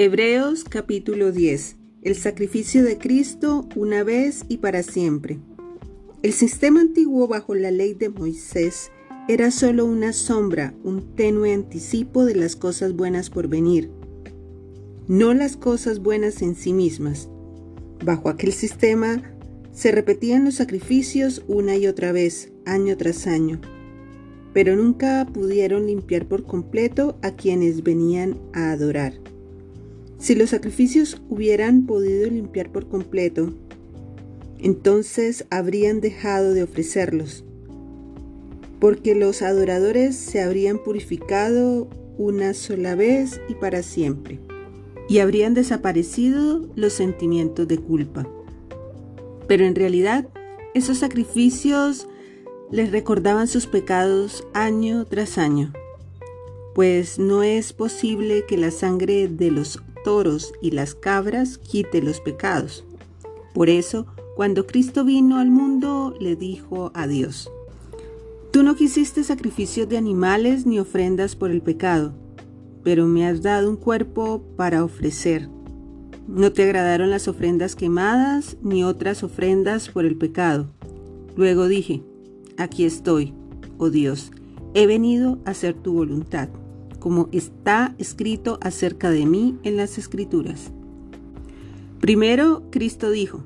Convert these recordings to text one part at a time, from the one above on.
Hebreos capítulo 10. El sacrificio de Cristo una vez y para siempre. El sistema antiguo bajo la ley de Moisés era solo una sombra, un tenue anticipo de las cosas buenas por venir, no las cosas buenas en sí mismas. Bajo aquel sistema se repetían los sacrificios una y otra vez, año tras año, pero nunca pudieron limpiar por completo a quienes venían a adorar. Si los sacrificios hubieran podido limpiar por completo, entonces habrían dejado de ofrecerlos, porque los adoradores se habrían purificado una sola vez y para siempre, y habrían desaparecido los sentimientos de culpa. Pero en realidad, esos sacrificios les recordaban sus pecados año tras año, pues no es posible que la sangre de los toros y las cabras quite los pecados. Por eso, cuando Cristo vino al mundo, le dijo a Dios, Tú no quisiste sacrificios de animales ni ofrendas por el pecado, pero me has dado un cuerpo para ofrecer. No te agradaron las ofrendas quemadas ni otras ofrendas por el pecado. Luego dije, aquí estoy, oh Dios, he venido a hacer tu voluntad como está escrito acerca de mí en las escrituras. Primero, Cristo dijo,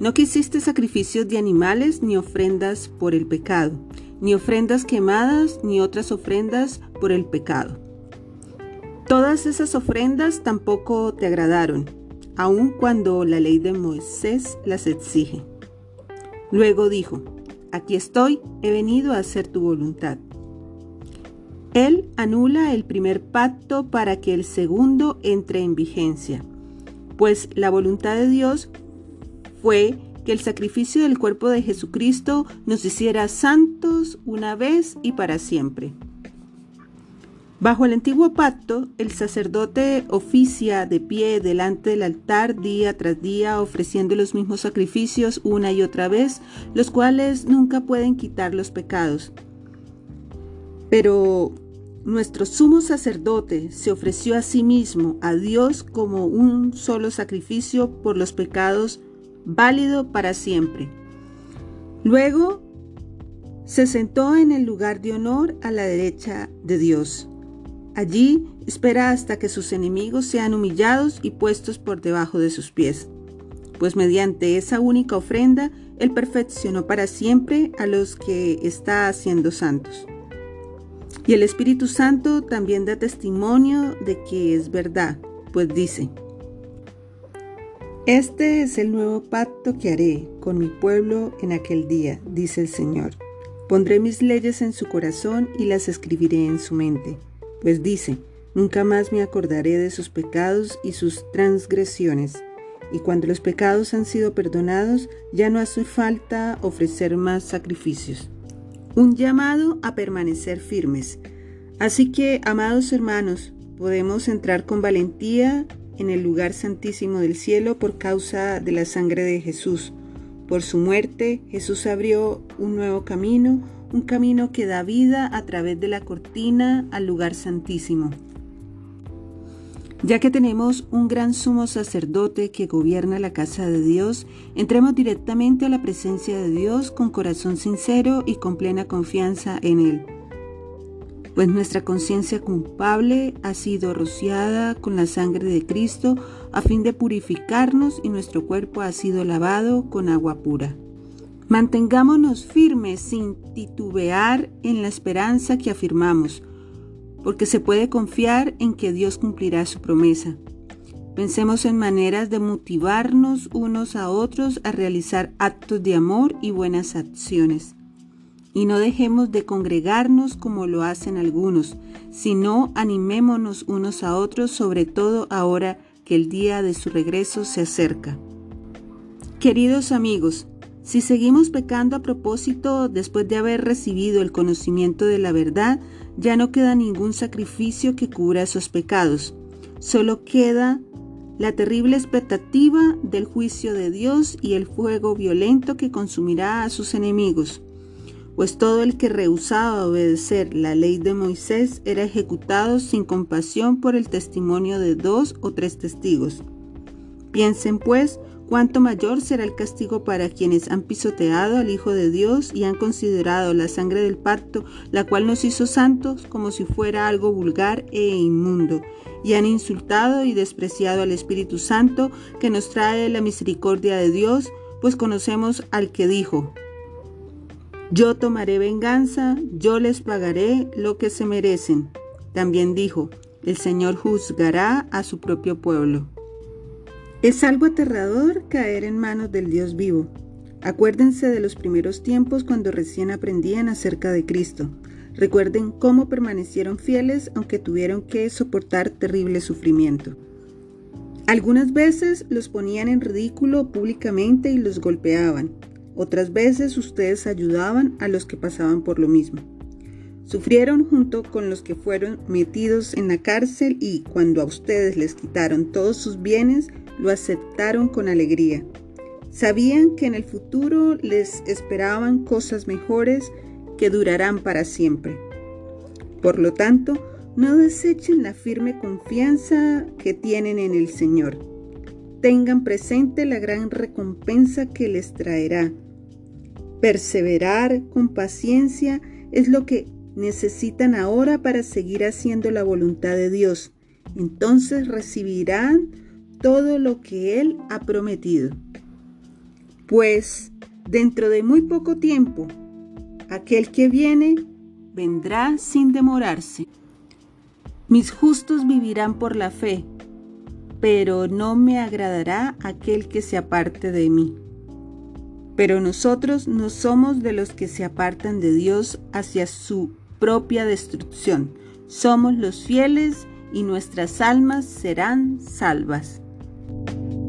no quisiste sacrificios de animales ni ofrendas por el pecado, ni ofrendas quemadas ni otras ofrendas por el pecado. Todas esas ofrendas tampoco te agradaron, aun cuando la ley de Moisés las exige. Luego dijo, aquí estoy, he venido a hacer tu voluntad. Él anula el primer pacto para que el segundo entre en vigencia, pues la voluntad de Dios fue que el sacrificio del cuerpo de Jesucristo nos hiciera santos una vez y para siempre. Bajo el antiguo pacto, el sacerdote oficia de pie delante del altar día tras día ofreciendo los mismos sacrificios una y otra vez, los cuales nunca pueden quitar los pecados. Pero nuestro sumo sacerdote se ofreció a sí mismo, a Dios, como un solo sacrificio por los pecados, válido para siempre. Luego se sentó en el lugar de honor a la derecha de Dios. Allí espera hasta que sus enemigos sean humillados y puestos por debajo de sus pies. Pues mediante esa única ofrenda, Él perfeccionó para siempre a los que está haciendo santos. Y el Espíritu Santo también da testimonio de que es verdad, pues dice, Este es el nuevo pacto que haré con mi pueblo en aquel día, dice el Señor. Pondré mis leyes en su corazón y las escribiré en su mente, pues dice, Nunca más me acordaré de sus pecados y sus transgresiones. Y cuando los pecados han sido perdonados, ya no hace falta ofrecer más sacrificios un llamado a permanecer firmes. Así que, amados hermanos, podemos entrar con valentía en el lugar santísimo del cielo por causa de la sangre de Jesús. Por su muerte, Jesús abrió un nuevo camino, un camino que da vida a través de la cortina al lugar santísimo. Ya que tenemos un gran sumo sacerdote que gobierna la casa de Dios, entremos directamente a la presencia de Dios con corazón sincero y con plena confianza en Él. Pues nuestra conciencia culpable ha sido rociada con la sangre de Cristo a fin de purificarnos y nuestro cuerpo ha sido lavado con agua pura. Mantengámonos firmes sin titubear en la esperanza que afirmamos porque se puede confiar en que Dios cumplirá su promesa. Pensemos en maneras de motivarnos unos a otros a realizar actos de amor y buenas acciones. Y no dejemos de congregarnos como lo hacen algunos, sino animémonos unos a otros, sobre todo ahora que el día de su regreso se acerca. Queridos amigos, si seguimos pecando a propósito después de haber recibido el conocimiento de la verdad, ya no queda ningún sacrificio que cubra esos pecados. Solo queda la terrible expectativa del juicio de Dios y el fuego violento que consumirá a sus enemigos. pues todo el que rehusaba obedecer la ley de Moisés era ejecutado sin compasión por el testimonio de dos o tres testigos. Piensen pues cuánto mayor será el castigo para quienes han pisoteado al Hijo de Dios y han considerado la sangre del pacto, la cual nos hizo santos, como si fuera algo vulgar e inmundo, y han insultado y despreciado al Espíritu Santo que nos trae la misericordia de Dios, pues conocemos al que dijo, yo tomaré venganza, yo les pagaré lo que se merecen. También dijo, el Señor juzgará a su propio pueblo. Es algo aterrador caer en manos del Dios vivo. Acuérdense de los primeros tiempos cuando recién aprendían acerca de Cristo. Recuerden cómo permanecieron fieles aunque tuvieron que soportar terrible sufrimiento. Algunas veces los ponían en ridículo públicamente y los golpeaban. Otras veces ustedes ayudaban a los que pasaban por lo mismo. Sufrieron junto con los que fueron metidos en la cárcel y cuando a ustedes les quitaron todos sus bienes, lo aceptaron con alegría. Sabían que en el futuro les esperaban cosas mejores que durarán para siempre. Por lo tanto, no desechen la firme confianza que tienen en el Señor. Tengan presente la gran recompensa que les traerá Perseverar con paciencia es lo que necesitan ahora para seguir haciendo la voluntad de Dios. Entonces recibirán todo lo que Él ha prometido. Pues dentro de muy poco tiempo, aquel que viene vendrá sin demorarse. Mis justos vivirán por la fe, pero no me agradará aquel que se aparte de mí. Pero nosotros no somos de los que se apartan de Dios hacia su propia destrucción. Somos los fieles y nuestras almas serán salvas. you